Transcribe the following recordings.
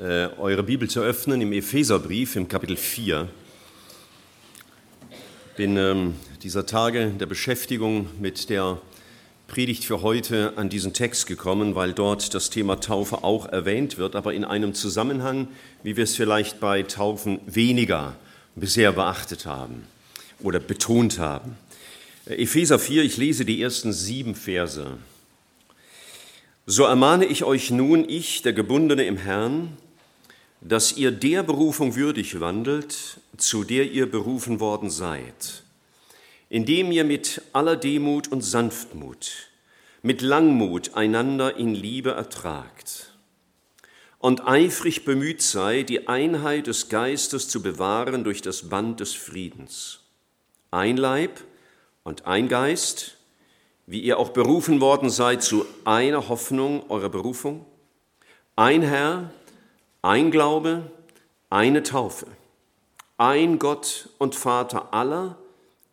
äh, eure Bibel zu öffnen im Epheserbrief im Kapitel 4. Bin ähm, dieser Tage der Beschäftigung mit der Predigt für heute an diesen Text gekommen, weil dort das Thema Taufe auch erwähnt wird, aber in einem Zusammenhang, wie wir es vielleicht bei Taufen weniger bisher beachtet haben oder betont haben. Epheser 4, ich lese die ersten sieben Verse. So ermahne ich euch nun, ich, der Gebundene im Herrn, dass ihr der Berufung würdig wandelt, zu der ihr berufen worden seid, indem ihr mit aller Demut und Sanftmut, mit Langmut einander in Liebe ertragt und eifrig bemüht sei, die Einheit des Geistes zu bewahren durch das Band des Friedens. Ein Leib und ein Geist, wie ihr auch berufen worden seid zu einer Hoffnung eurer Berufung, ein Herr, ein Glaube, eine Taufe, ein Gott und Vater aller,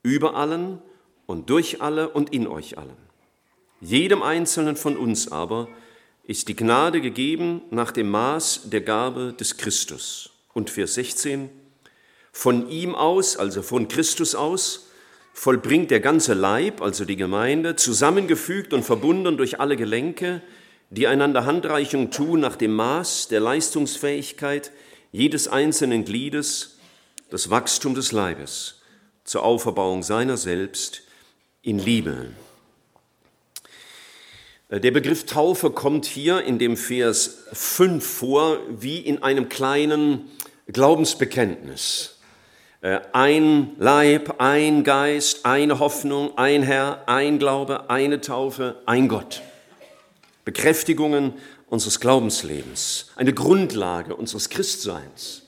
über allen und durch alle und in euch allen. Jedem Einzelnen von uns aber ist die Gnade gegeben nach dem Maß der Gabe des Christus. Und Vers 16, von ihm aus, also von Christus aus, vollbringt der ganze Leib, also die Gemeinde, zusammengefügt und verbunden durch alle Gelenke, die einander Handreichung tun nach dem Maß der Leistungsfähigkeit jedes einzelnen Gliedes, das Wachstum des Leibes zur Auferbauung seiner selbst in Liebe. Der Begriff Taufe kommt hier in dem Vers 5 vor, wie in einem kleinen Glaubensbekenntnis. Äh, ein Leib, ein Geist, eine Hoffnung, ein Herr, ein Glaube, eine Taufe, ein Gott. Bekräftigungen unseres Glaubenslebens, eine Grundlage unseres Christseins.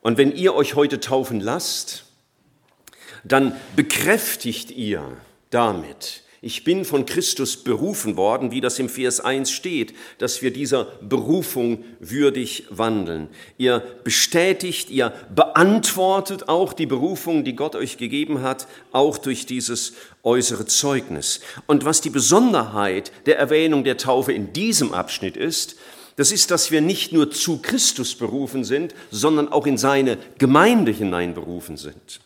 Und wenn ihr euch heute taufen lasst, dann bekräftigt ihr damit, ich bin von Christus berufen worden, wie das im Vers 1 steht, dass wir dieser Berufung würdig wandeln. Ihr bestätigt, ihr beantwortet auch die Berufung, die Gott euch gegeben hat, auch durch dieses äußere Zeugnis. Und was die Besonderheit der Erwähnung der Taufe in diesem Abschnitt ist, das ist, dass wir nicht nur zu Christus berufen sind, sondern auch in seine Gemeinde hinein berufen sind.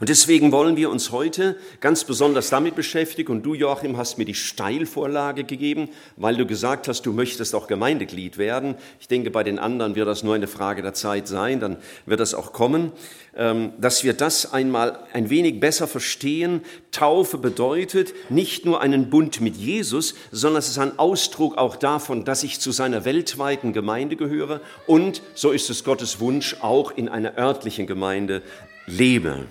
Und deswegen wollen wir uns heute ganz besonders damit beschäftigen. Und du, Joachim, hast mir die Steilvorlage gegeben, weil du gesagt hast, du möchtest auch Gemeindeglied werden. Ich denke, bei den anderen wird das nur eine Frage der Zeit sein, dann wird das auch kommen, ähm, dass wir das einmal ein wenig besser verstehen. Taufe bedeutet nicht nur einen Bund mit Jesus, sondern es ist ein Ausdruck auch davon, dass ich zu seiner weltweiten Gemeinde gehöre und, so ist es Gottes Wunsch, auch in einer örtlichen Gemeinde lebe.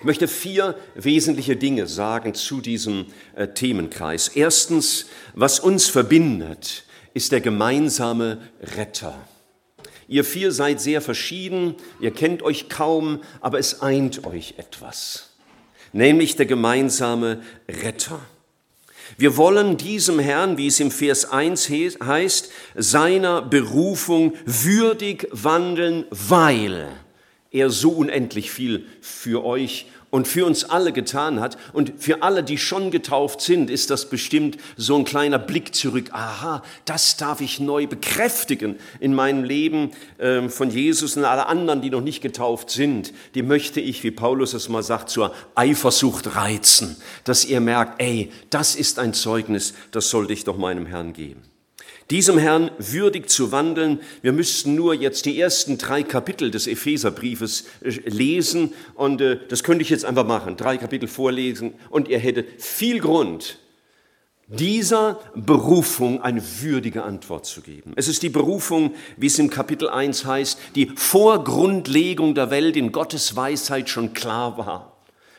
Ich möchte vier wesentliche Dinge sagen zu diesem äh, Themenkreis. Erstens, was uns verbindet, ist der gemeinsame Retter. Ihr vier seid sehr verschieden, ihr kennt euch kaum, aber es eint euch etwas, nämlich der gemeinsame Retter. Wir wollen diesem Herrn, wie es im Vers 1 heißt, seiner Berufung würdig wandeln, weil er so unendlich viel für euch und für uns alle getan hat. Und für alle, die schon getauft sind, ist das bestimmt so ein kleiner Blick zurück. Aha, das darf ich neu bekräftigen in meinem Leben ähm, von Jesus und alle anderen, die noch nicht getauft sind. Die möchte ich, wie Paulus es mal sagt, zur Eifersucht reizen, dass ihr merkt, ey, das ist ein Zeugnis, das sollte ich doch meinem Herrn geben diesem Herrn würdig zu wandeln. Wir müssten nur jetzt die ersten drei Kapitel des Epheserbriefes äh, lesen und äh, das könnte ich jetzt einfach machen, drei Kapitel vorlesen und ihr hättet viel Grund, dieser Berufung eine würdige Antwort zu geben. Es ist die Berufung, wie es im Kapitel 1 heißt, die vor Grundlegung der Welt in Gottes Weisheit schon klar war.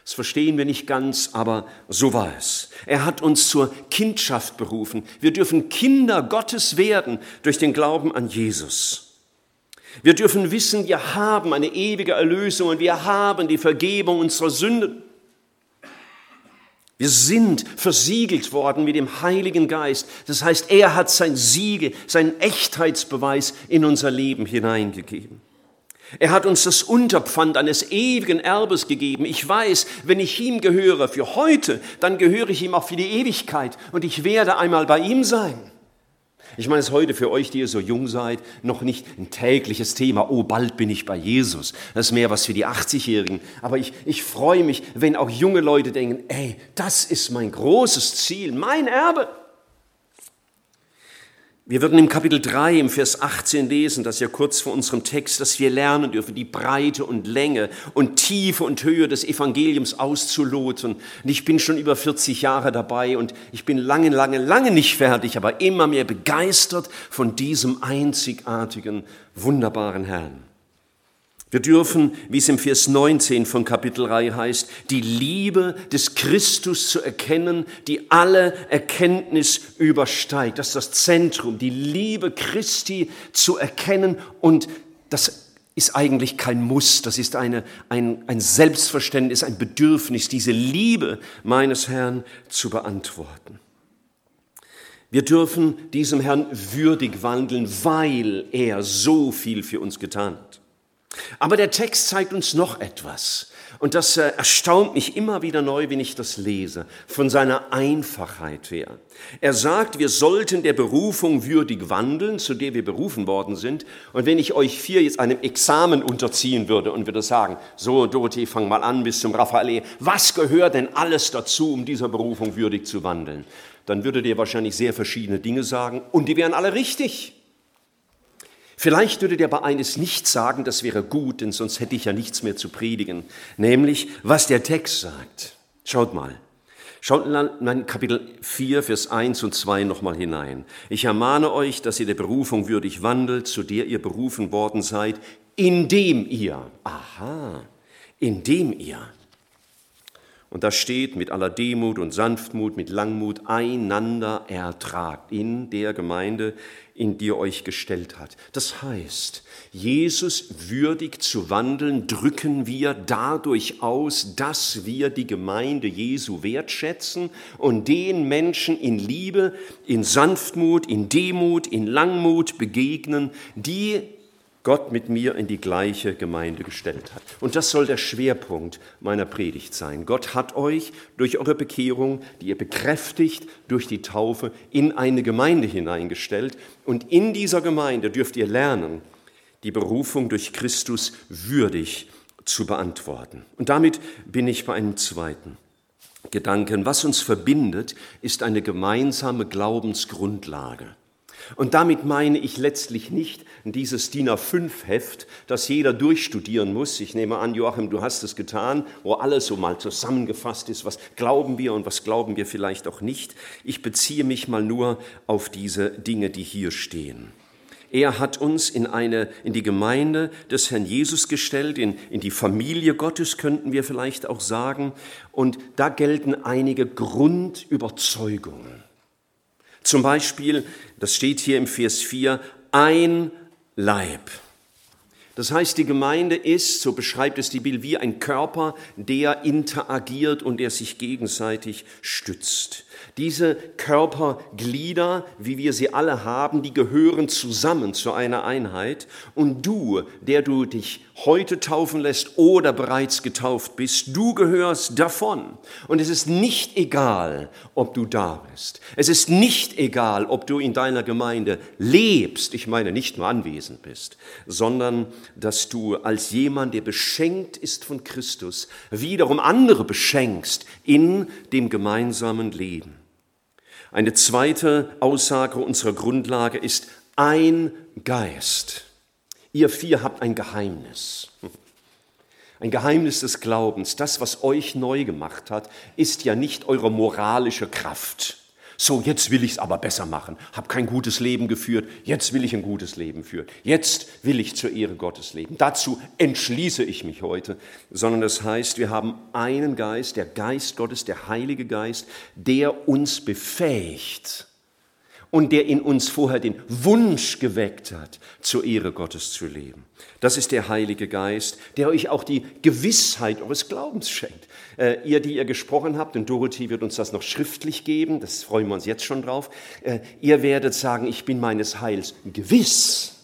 Das verstehen wir nicht ganz, aber so war es. Er hat uns zur Kindschaft berufen. Wir dürfen Kinder Gottes werden durch den Glauben an Jesus. Wir dürfen wissen, wir haben eine ewige Erlösung und wir haben die Vergebung unserer Sünden. Wir sind versiegelt worden mit dem Heiligen Geist. Das heißt, er hat sein Siegel, seinen Echtheitsbeweis in unser Leben hineingegeben. Er hat uns das Unterpfand eines ewigen Erbes gegeben. Ich weiß, wenn ich ihm gehöre für heute, dann gehöre ich ihm auch für die Ewigkeit und ich werde einmal bei ihm sein. Ich meine, es ist heute für euch, die ihr so jung seid, noch nicht ein tägliches Thema. Oh, bald bin ich bei Jesus. Das ist mehr was für die 80-Jährigen. Aber ich, ich freue mich, wenn auch junge Leute denken, ey, das ist mein großes Ziel, mein Erbe. Wir würden im Kapitel 3 im Vers 18 lesen, das ist ja kurz vor unserem Text, dass wir lernen dürfen, die Breite und Länge und Tiefe und Höhe des Evangeliums auszuloten. Und ich bin schon über 40 Jahre dabei und ich bin lange, lange, lange nicht fertig, aber immer mehr begeistert von diesem einzigartigen, wunderbaren Herrn. Wir dürfen, wie es im Vers 19 von Kapitel 3 heißt, die Liebe des Christus zu erkennen, die alle Erkenntnis übersteigt. Das ist das Zentrum, die Liebe Christi zu erkennen und das ist eigentlich kein Muss, das ist eine, ein, ein Selbstverständnis, ein Bedürfnis, diese Liebe meines Herrn zu beantworten. Wir dürfen diesem Herrn würdig wandeln, weil er so viel für uns getan hat. Aber der Text zeigt uns noch etwas. Und das äh, erstaunt mich immer wieder neu, wenn ich das lese, von seiner Einfachheit her. Er sagt, wir sollten der Berufung würdig wandeln, zu der wir berufen worden sind. Und wenn ich euch vier jetzt einem Examen unterziehen würde und würde sagen, so Dorothee, fang mal an bis zum Raphael, was gehört denn alles dazu, um dieser Berufung würdig zu wandeln? Dann würdet ihr wahrscheinlich sehr verschiedene Dinge sagen und die wären alle richtig. Vielleicht würde der bei eines nicht sagen, das wäre gut, denn sonst hätte ich ja nichts mehr zu predigen, nämlich was der Text sagt. Schaut mal. Schaut in Kapitel 4, Vers 1 und 2 nochmal hinein. Ich ermahne euch, dass ihr der Berufung würdig wandelt, zu der ihr berufen worden seid, indem ihr, aha, indem ihr und da steht mit aller Demut und Sanftmut, mit Langmut einander ertragt in der Gemeinde, in die er euch gestellt hat. Das heißt, Jesus würdig zu wandeln, drücken wir dadurch aus, dass wir die Gemeinde Jesu wertschätzen und den Menschen in Liebe, in Sanftmut, in Demut, in Langmut begegnen, die Gott mit mir in die gleiche Gemeinde gestellt hat. Und das soll der Schwerpunkt meiner Predigt sein. Gott hat euch durch eure Bekehrung, die ihr bekräftigt durch die Taufe, in eine Gemeinde hineingestellt. Und in dieser Gemeinde dürft ihr lernen, die Berufung durch Christus würdig zu beantworten. Und damit bin ich bei einem zweiten Gedanken. Was uns verbindet, ist eine gemeinsame Glaubensgrundlage. Und damit meine ich letztlich nicht dieses DIN A5-Heft, das jeder durchstudieren muss. Ich nehme an, Joachim, du hast es getan, wo alles so mal zusammengefasst ist, was glauben wir und was glauben wir vielleicht auch nicht. Ich beziehe mich mal nur auf diese Dinge, die hier stehen. Er hat uns in, eine, in die Gemeinde des Herrn Jesus gestellt, in, in die Familie Gottes könnten wir vielleicht auch sagen. Und da gelten einige Grundüberzeugungen. Zum Beispiel, das steht hier im Vers 4, ein Leib. Das heißt, die Gemeinde ist, so beschreibt es die Bibel, wie ein Körper, der interagiert und der sich gegenseitig stützt. Diese Körperglieder, wie wir sie alle haben, die gehören zusammen zu einer Einheit. Und du, der du dich heute taufen lässt oder bereits getauft bist, du gehörst davon. Und es ist nicht egal, ob du da bist. Es ist nicht egal, ob du in deiner Gemeinde lebst, ich meine nicht nur anwesend bist, sondern dass du als jemand, der beschenkt ist von Christus, wiederum andere beschenkst in dem gemeinsamen Leben. Eine zweite Aussage unserer Grundlage ist ein Geist. Ihr vier habt ein Geheimnis. Ein Geheimnis des Glaubens. Das, was euch neu gemacht hat, ist ja nicht eure moralische Kraft. So, jetzt will ich es aber besser machen. Hab kein gutes Leben geführt. Jetzt will ich ein gutes Leben führen. Jetzt will ich zur Ehre Gottes leben. Dazu entschließe ich mich heute. Sondern das heißt, wir haben einen Geist, der Geist Gottes, der Heilige Geist, der uns befähigt und der in uns vorher den Wunsch geweckt hat, zur Ehre Gottes zu leben. Das ist der Heilige Geist, der euch auch die Gewissheit eures Glaubens schenkt. Äh, ihr, die ihr gesprochen habt, und Dorothee wird uns das noch schriftlich geben, das freuen wir uns jetzt schon drauf, äh, ihr werdet sagen, ich bin meines Heils gewiss.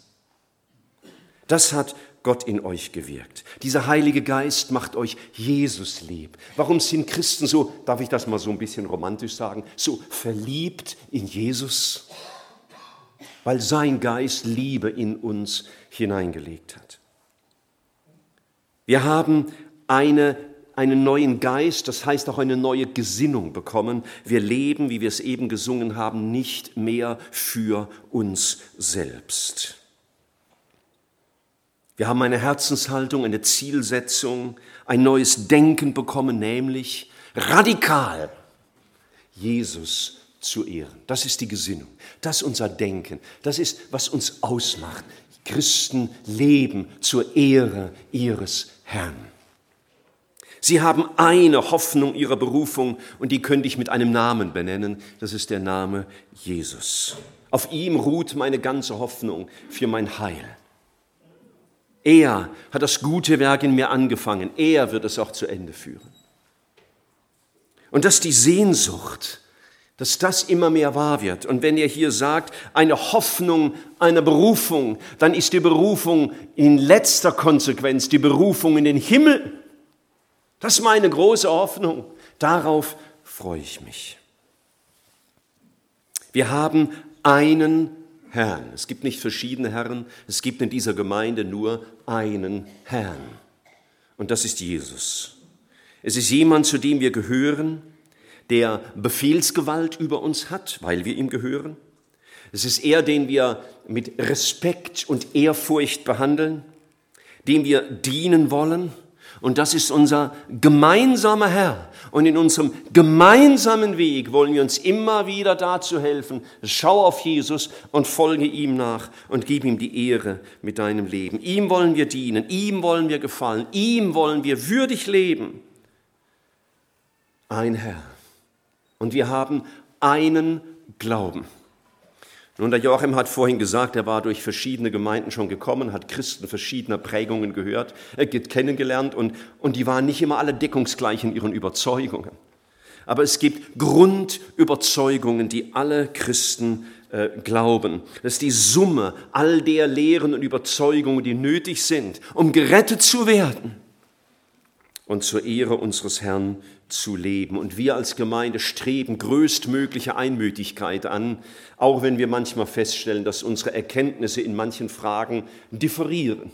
Das hat Gott in euch gewirkt. Dieser Heilige Geist macht euch Jesus lieb. Warum sind Christen so, darf ich das mal so ein bisschen romantisch sagen, so verliebt in Jesus? weil sein Geist Liebe in uns hineingelegt hat. Wir haben eine, einen neuen Geist, das heißt auch eine neue Gesinnung bekommen. Wir leben, wie wir es eben gesungen haben, nicht mehr für uns selbst. Wir haben eine Herzenshaltung, eine Zielsetzung, ein neues Denken bekommen, nämlich radikal Jesus zu ehren. Das ist die Gesinnung, das ist unser Denken, das ist, was uns ausmacht. Christen leben zur Ehre ihres Herrn. Sie haben eine Hoffnung ihrer Berufung und die könnte ich mit einem Namen benennen. Das ist der Name Jesus. Auf ihm ruht meine ganze Hoffnung für mein Heil. Er hat das gute Werk in mir angefangen. Er wird es auch zu Ende führen. Und dass die Sehnsucht, dass das immer mehr wahr wird. Und wenn er hier sagt, eine Hoffnung eine Berufung, dann ist die Berufung in letzter Konsequenz die Berufung in den Himmel. Das ist meine große Hoffnung. Darauf freue ich mich. Wir haben einen Herrn. Es gibt nicht verschiedene Herren, es gibt in dieser Gemeinde nur einen Herrn. Und das ist Jesus. Es ist jemand, zu dem wir gehören, der Befehlsgewalt über uns hat, weil wir ihm gehören. Es ist er, den wir mit Respekt und Ehrfurcht behandeln, dem wir dienen wollen. Und das ist unser gemeinsamer Herr. Und in unserem gemeinsamen Weg wollen wir uns immer wieder dazu helfen, schau auf Jesus und folge ihm nach und gib ihm die Ehre mit deinem Leben. Ihm wollen wir dienen, ihm wollen wir gefallen, ihm wollen wir würdig leben. Ein Herr. Und wir haben einen Glauben. Nun, der Joachim hat vorhin gesagt, er war durch verschiedene Gemeinden schon gekommen, hat Christen verschiedener Prägungen gehört, äh, kennengelernt und, und die waren nicht immer alle deckungsgleich in ihren Überzeugungen. Aber es gibt Grundüberzeugungen, die alle Christen äh, glauben. Das ist die Summe all der Lehren und Überzeugungen, die nötig sind, um gerettet zu werden und zur Ehre unseres Herrn zu leben. Und wir als Gemeinde streben größtmögliche Einmütigkeit an, auch wenn wir manchmal feststellen, dass unsere Erkenntnisse in manchen Fragen differieren.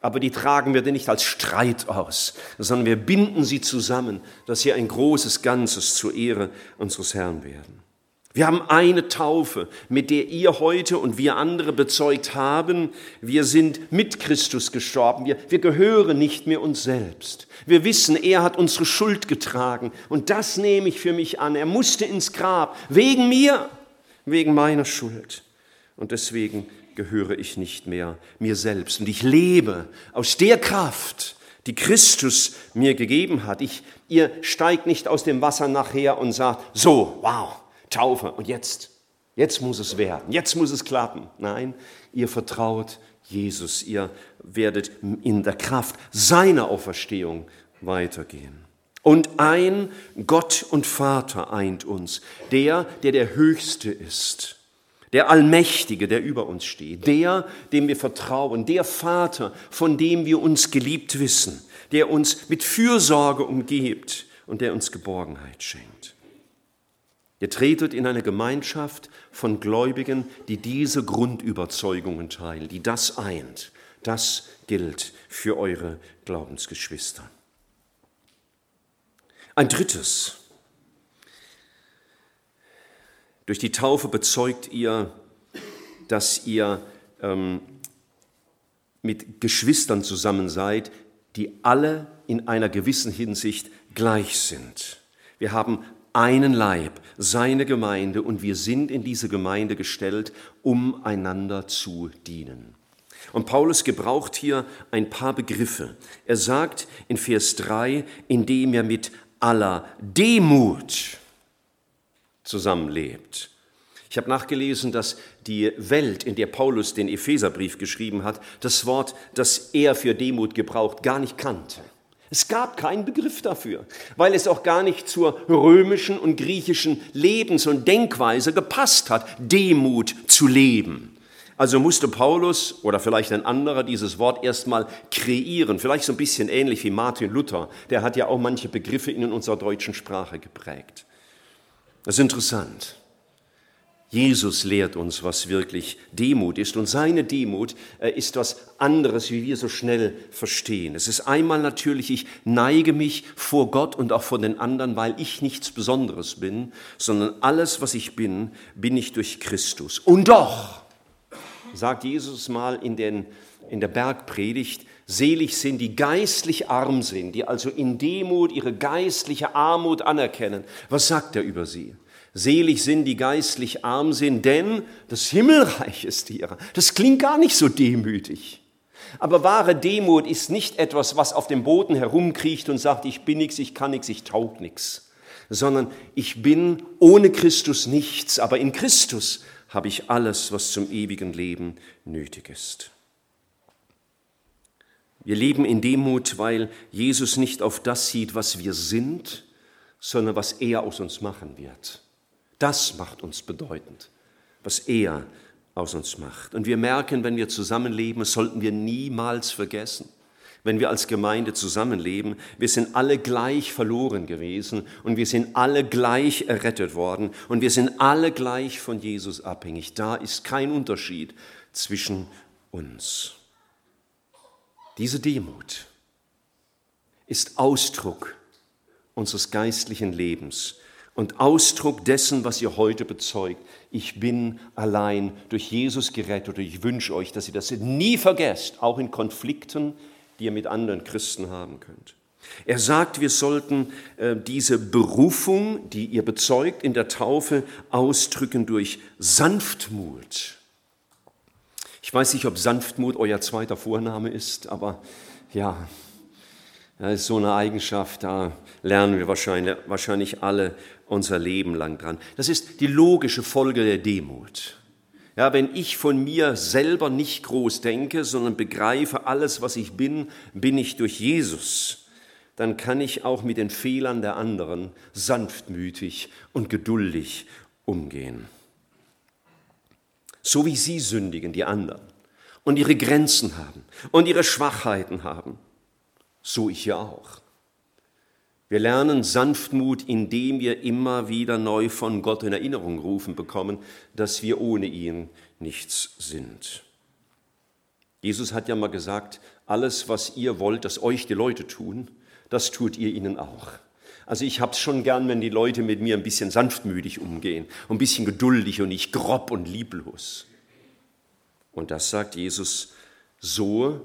Aber die tragen wir denn nicht als Streit aus, sondern wir binden sie zusammen, dass sie ein großes Ganzes zur Ehre unseres Herrn werden. Wir haben eine Taufe, mit der ihr heute und wir andere bezeugt haben, wir sind mit Christus gestorben, wir, wir gehören nicht mehr uns selbst. Wir wissen, er hat unsere Schuld getragen und das nehme ich für mich an. Er musste ins Grab, wegen mir, wegen meiner Schuld. Und deswegen gehöre ich nicht mehr mir selbst. Und ich lebe aus der Kraft, die Christus mir gegeben hat. Ich, ihr steigt nicht aus dem Wasser nachher und sagt, so, wow, Taufe und jetzt, jetzt muss es werden, jetzt muss es klappen. Nein, ihr vertraut Jesus, ihr werdet in der Kraft seiner Auferstehung weitergehen. Und ein Gott und Vater eint uns, der, der der Höchste ist, der Allmächtige, der über uns steht, der, dem wir vertrauen, der Vater, von dem wir uns geliebt wissen, der uns mit Fürsorge umgibt und der uns Geborgenheit schenkt. Ihr tretet in eine Gemeinschaft von Gläubigen, die diese Grundüberzeugungen teilen, die das eint. Das gilt für eure Glaubensgeschwister. Ein drittes. Durch die Taufe bezeugt ihr, dass ihr ähm, mit Geschwistern zusammen seid, die alle in einer gewissen Hinsicht gleich sind. Wir haben einen Leib, seine Gemeinde, und wir sind in diese Gemeinde gestellt, um einander zu dienen. Und Paulus gebraucht hier ein paar Begriffe. Er sagt in Vers 3, indem er mit aller Demut zusammenlebt. Ich habe nachgelesen, dass die Welt, in der Paulus den Epheserbrief geschrieben hat, das Wort, das er für Demut gebraucht, gar nicht kannte. Es gab keinen Begriff dafür, weil es auch gar nicht zur römischen und griechischen Lebens- und Denkweise gepasst hat, Demut zu leben. Also musste Paulus oder vielleicht ein anderer dieses Wort erstmal kreieren, vielleicht so ein bisschen ähnlich wie Martin Luther, der hat ja auch manche Begriffe in unserer deutschen Sprache geprägt. Das ist interessant. Jesus lehrt uns, was wirklich Demut ist. Und seine Demut äh, ist was anderes, wie wir so schnell verstehen. Es ist einmal natürlich, ich neige mich vor Gott und auch vor den anderen, weil ich nichts Besonderes bin, sondern alles, was ich bin, bin ich durch Christus. Und doch, sagt Jesus mal in, den, in der Bergpredigt, selig sind, die geistlich arm sind, die also in Demut ihre geistliche Armut anerkennen. Was sagt er über sie? Selig sind, die geistlich arm sind, denn das Himmelreich ist ihrer. Das klingt gar nicht so demütig. Aber wahre Demut ist nicht etwas, was auf dem Boden herumkriecht und sagt, ich bin nichts, ich kann nichts, ich taug nichts, sondern ich bin ohne Christus nichts, aber in Christus habe ich alles, was zum ewigen Leben nötig ist. Wir leben in Demut, weil Jesus nicht auf das sieht, was wir sind, sondern was er aus uns machen wird. Das macht uns bedeutend, was er aus uns macht. Und wir merken, wenn wir zusammenleben, das sollten wir niemals vergessen. Wenn wir als Gemeinde zusammenleben, wir sind alle gleich verloren gewesen und wir sind alle gleich errettet worden und wir sind alle gleich von Jesus abhängig. Da ist kein Unterschied zwischen uns. Diese Demut ist Ausdruck unseres geistlichen Lebens und Ausdruck dessen, was ihr heute bezeugt. Ich bin allein durch Jesus gerettet und ich wünsche euch, dass ihr das nie vergesst, auch in Konflikten, die ihr mit anderen Christen haben könnt. Er sagt, wir sollten äh, diese Berufung, die ihr bezeugt in der Taufe, ausdrücken durch Sanftmut. Ich weiß nicht, ob Sanftmut euer zweiter Vorname ist, aber ja, das ist so eine Eigenschaft, da lernen wir wahrscheinlich, wahrscheinlich alle unser Leben lang dran. Das ist die logische Folge der Demut. Ja, wenn ich von mir selber nicht groß denke, sondern begreife, alles, was ich bin, bin ich durch Jesus, dann kann ich auch mit den Fehlern der anderen sanftmütig und geduldig umgehen. So wie sie sündigen, die anderen, und ihre Grenzen haben und ihre Schwachheiten haben so ich ja auch. Wir lernen Sanftmut, indem wir immer wieder neu von Gott in Erinnerung rufen bekommen, dass wir ohne ihn nichts sind. Jesus hat ja mal gesagt, alles, was ihr wollt, dass euch die Leute tun, das tut ihr ihnen auch. Also ich hab's schon gern, wenn die Leute mit mir ein bisschen sanftmütig umgehen, ein bisschen geduldig und nicht grob und lieblos. Und das sagt Jesus, so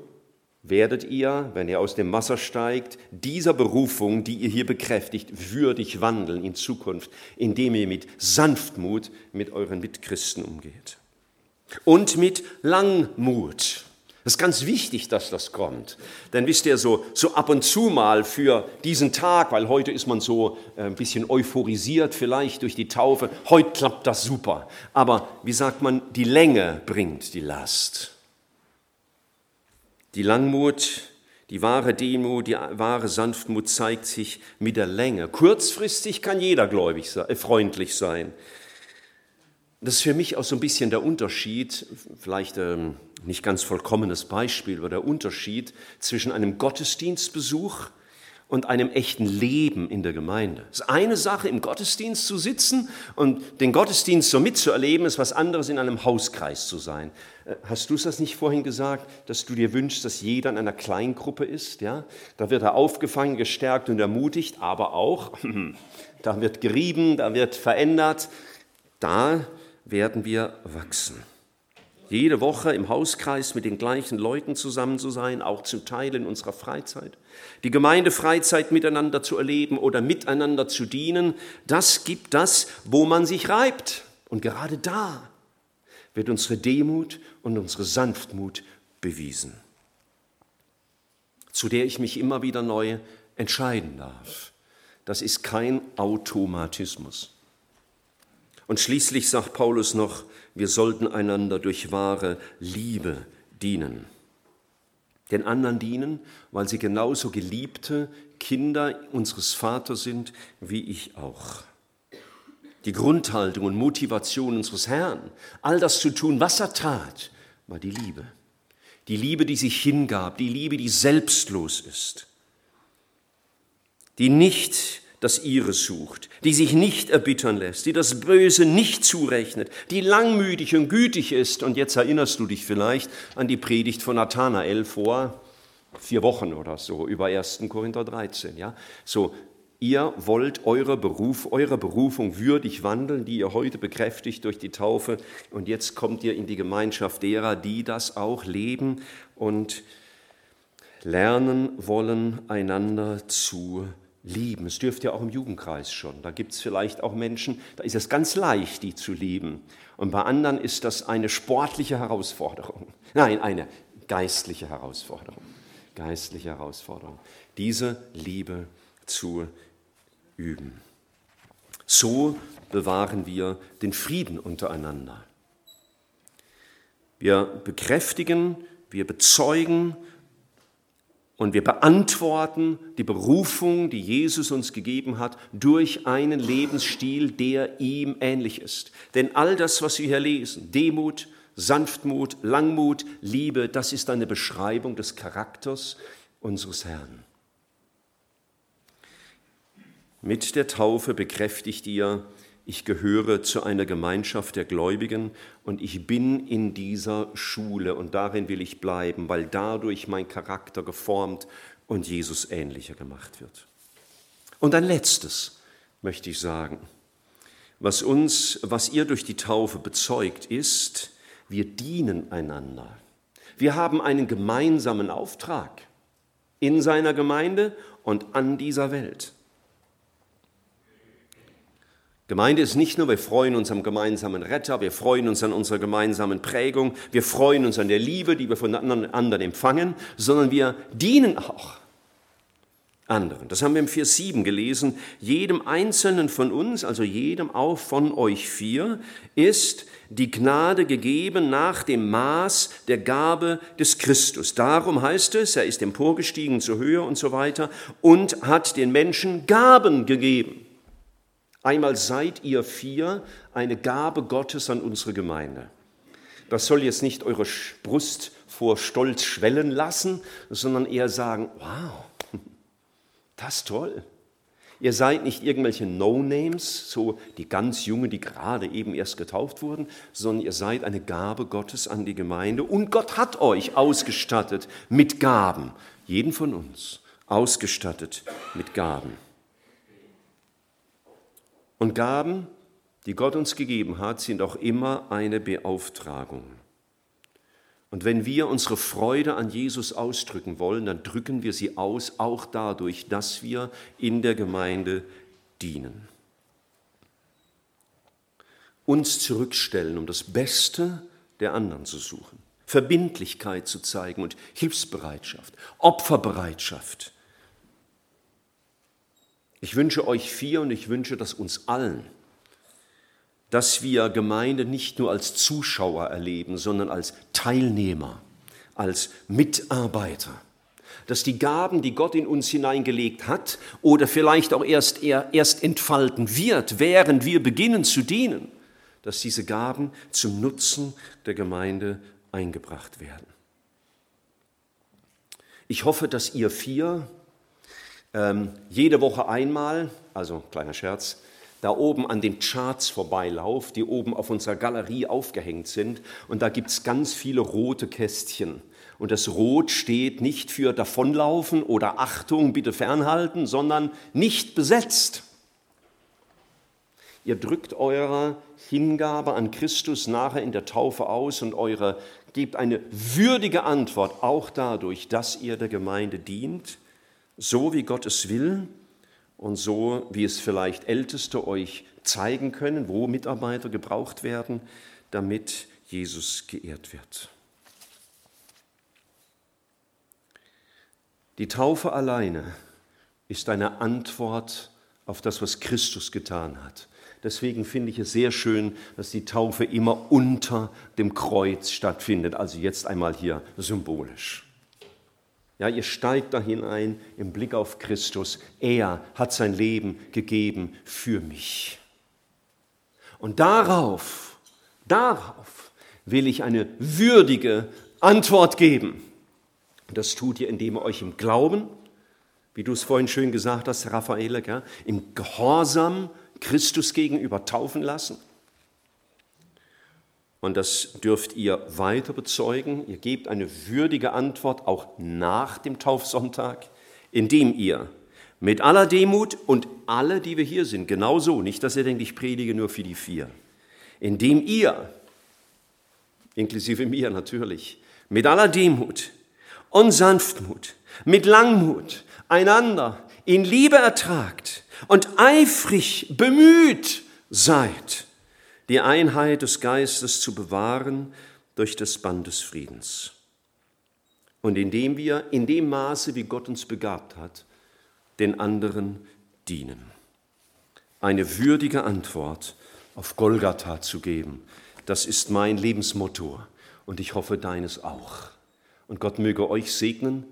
werdet ihr, wenn ihr aus dem Wasser steigt, dieser Berufung, die ihr hier bekräftigt, würdig wandeln in Zukunft, indem ihr mit Sanftmut mit euren Mitchristen umgeht. Und mit Langmut. Das ist ganz wichtig, dass das kommt. Denn wisst ihr, so, so ab und zu mal für diesen Tag, weil heute ist man so äh, ein bisschen euphorisiert vielleicht durch die Taufe, heute klappt das super. Aber wie sagt man, die Länge bringt die Last. Die Langmut, die wahre Demut, die wahre Sanftmut zeigt sich mit der Länge. Kurzfristig kann jeder gläubig sein, äh, freundlich sein. Das ist für mich auch so ein bisschen der Unterschied, vielleicht ähm, nicht ganz vollkommenes Beispiel, aber der Unterschied zwischen einem Gottesdienstbesuch und einem echten Leben in der Gemeinde. Es ist eine Sache, im Gottesdienst zu sitzen und den Gottesdienst so mitzuerleben, ist was anderes, in einem Hauskreis zu sein. Äh, hast du es das nicht vorhin gesagt, dass du dir wünschst, dass jeder in einer Kleingruppe ist? Ja? Da wird er aufgefangen, gestärkt und ermutigt, aber auch, da wird gerieben, da wird verändert. Da werden wir wachsen jede Woche im Hauskreis mit den gleichen Leuten zusammen zu sein, auch zum Teil in unserer Freizeit. Die Gemeindefreizeit miteinander zu erleben oder miteinander zu dienen, das gibt das, wo man sich reibt. Und gerade da wird unsere Demut und unsere Sanftmut bewiesen, zu der ich mich immer wieder neu entscheiden darf. Das ist kein Automatismus. Und schließlich sagt Paulus noch, wir sollten einander durch wahre Liebe dienen. Den anderen dienen, weil sie genauso geliebte Kinder unseres Vaters sind wie ich auch. Die Grundhaltung und Motivation unseres Herrn, all das zu tun, was er tat, war die Liebe. Die Liebe, die sich hingab, die Liebe, die selbstlos ist, die nicht das ihre sucht, die sich nicht erbittern lässt, die das Böse nicht zurechnet, die langmütig und gütig ist. Und jetzt erinnerst du dich vielleicht an die Predigt von Nathanael vor vier Wochen oder so über 1. Korinther 13. Ja? So, ihr wollt eure, Beruf, eure Berufung würdig wandeln, die ihr heute bekräftigt durch die Taufe. Und jetzt kommt ihr in die Gemeinschaft derer, die das auch leben und lernen wollen, einander zu lieben. Es dürfte ja auch im Jugendkreis schon. Da gibt es vielleicht auch Menschen, da ist es ganz leicht, die zu lieben. Und bei anderen ist das eine sportliche Herausforderung. Nein, eine geistliche Herausforderung. Geistliche Herausforderung. Diese Liebe zu üben. So bewahren wir den Frieden untereinander. Wir bekräftigen, wir bezeugen und wir beantworten die Berufung, die Jesus uns gegeben hat, durch einen Lebensstil, der ihm ähnlich ist. Denn all das, was wir hier lesen, Demut, Sanftmut, Langmut, Liebe, das ist eine Beschreibung des Charakters unseres Herrn. Mit der Taufe bekräftigt ihr, ich gehöre zu einer Gemeinschaft der Gläubigen und ich bin in dieser Schule und darin will ich bleiben, weil dadurch mein Charakter geformt und Jesus ähnlicher gemacht wird. Und ein letztes möchte ich sagen, was uns, was ihr durch die Taufe bezeugt, ist, wir dienen einander. Wir haben einen gemeinsamen Auftrag in seiner Gemeinde und an dieser Welt. Gemeinde ist nicht nur, wir freuen uns am gemeinsamen Retter, wir freuen uns an unserer gemeinsamen Prägung, wir freuen uns an der Liebe, die wir von anderen empfangen, sondern wir dienen auch anderen. Das haben wir im Vers 7 gelesen. Jedem Einzelnen von uns, also jedem auch von euch vier, ist die Gnade gegeben nach dem Maß der Gabe des Christus. Darum heißt es, er ist emporgestiegen zur Höhe und so weiter und hat den Menschen Gaben gegeben. Einmal seid ihr vier eine Gabe Gottes an unsere Gemeinde. Das soll jetzt nicht eure Brust vor Stolz schwellen lassen, sondern eher sagen, wow, das ist toll. Ihr seid nicht irgendwelche No-Names, so die ganz Jungen, die gerade eben erst getauft wurden, sondern ihr seid eine Gabe Gottes an die Gemeinde und Gott hat euch ausgestattet mit Gaben, jeden von uns ausgestattet mit Gaben. Und Gaben, die Gott uns gegeben hat, sind auch immer eine Beauftragung. Und wenn wir unsere Freude an Jesus ausdrücken wollen, dann drücken wir sie aus, auch dadurch, dass wir in der Gemeinde dienen. Uns zurückstellen, um das Beste der anderen zu suchen, Verbindlichkeit zu zeigen und Hilfsbereitschaft, Opferbereitschaft, ich wünsche euch vier und ich wünsche das uns allen, dass wir Gemeinde nicht nur als Zuschauer erleben, sondern als Teilnehmer, als Mitarbeiter. Dass die Gaben, die Gott in uns hineingelegt hat oder vielleicht auch erst, erst entfalten wird, während wir beginnen zu dienen, dass diese Gaben zum Nutzen der Gemeinde eingebracht werden. Ich hoffe, dass ihr vier ähm, jede Woche einmal, also kleiner Scherz, da oben an den Charts vorbeilauft, die oben auf unserer Galerie aufgehängt sind. Und da gibt es ganz viele rote Kästchen. Und das Rot steht nicht für Davonlaufen oder Achtung, bitte fernhalten, sondern nicht besetzt. Ihr drückt eure Hingabe an Christus nachher in der Taufe aus und eure gebt eine würdige Antwort auch dadurch, dass ihr der Gemeinde dient so wie Gott es will und so wie es vielleicht Älteste euch zeigen können, wo Mitarbeiter gebraucht werden, damit Jesus geehrt wird. Die Taufe alleine ist eine Antwort auf das, was Christus getan hat. Deswegen finde ich es sehr schön, dass die Taufe immer unter dem Kreuz stattfindet, also jetzt einmal hier symbolisch. Ja, ihr steigt da hinein im Blick auf Christus. Er hat sein Leben gegeben für mich. Und darauf, darauf will ich eine würdige Antwort geben. Und das tut ihr, indem ihr euch im Glauben wie du es vorhin schön gesagt hast, Raffaele, gell? im Gehorsam Christus gegenüber taufen lassen. Und das dürft ihr weiter bezeugen. Ihr gebt eine würdige Antwort auch nach dem Taufsonntag, indem ihr mit aller Demut und alle, die wir hier sind, genauso, nicht, dass ihr denkt, ich predige nur für die vier, indem ihr, inklusive mir natürlich, mit aller Demut und Sanftmut, mit Langmut einander in Liebe ertragt und eifrig bemüht seid, die Einheit des Geistes zu bewahren durch das Band des Friedens. Und indem wir in dem Maße, wie Gott uns begabt hat, den anderen dienen. Eine würdige Antwort auf Golgatha zu geben, das ist mein Lebensmotto und ich hoffe deines auch. Und Gott möge euch segnen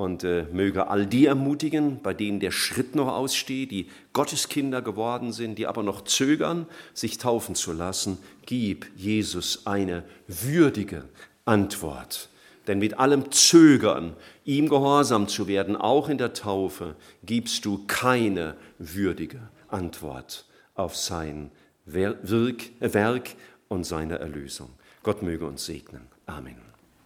und äh, möge all die ermutigen, bei denen der Schritt noch aussteht, die Gotteskinder geworden sind, die aber noch zögern, sich taufen zu lassen. Gib Jesus eine würdige Antwort. Denn mit allem Zögern, ihm gehorsam zu werden, auch in der Taufe, gibst du keine würdige Antwort auf sein Werk und seine Erlösung. Gott möge uns segnen. Amen.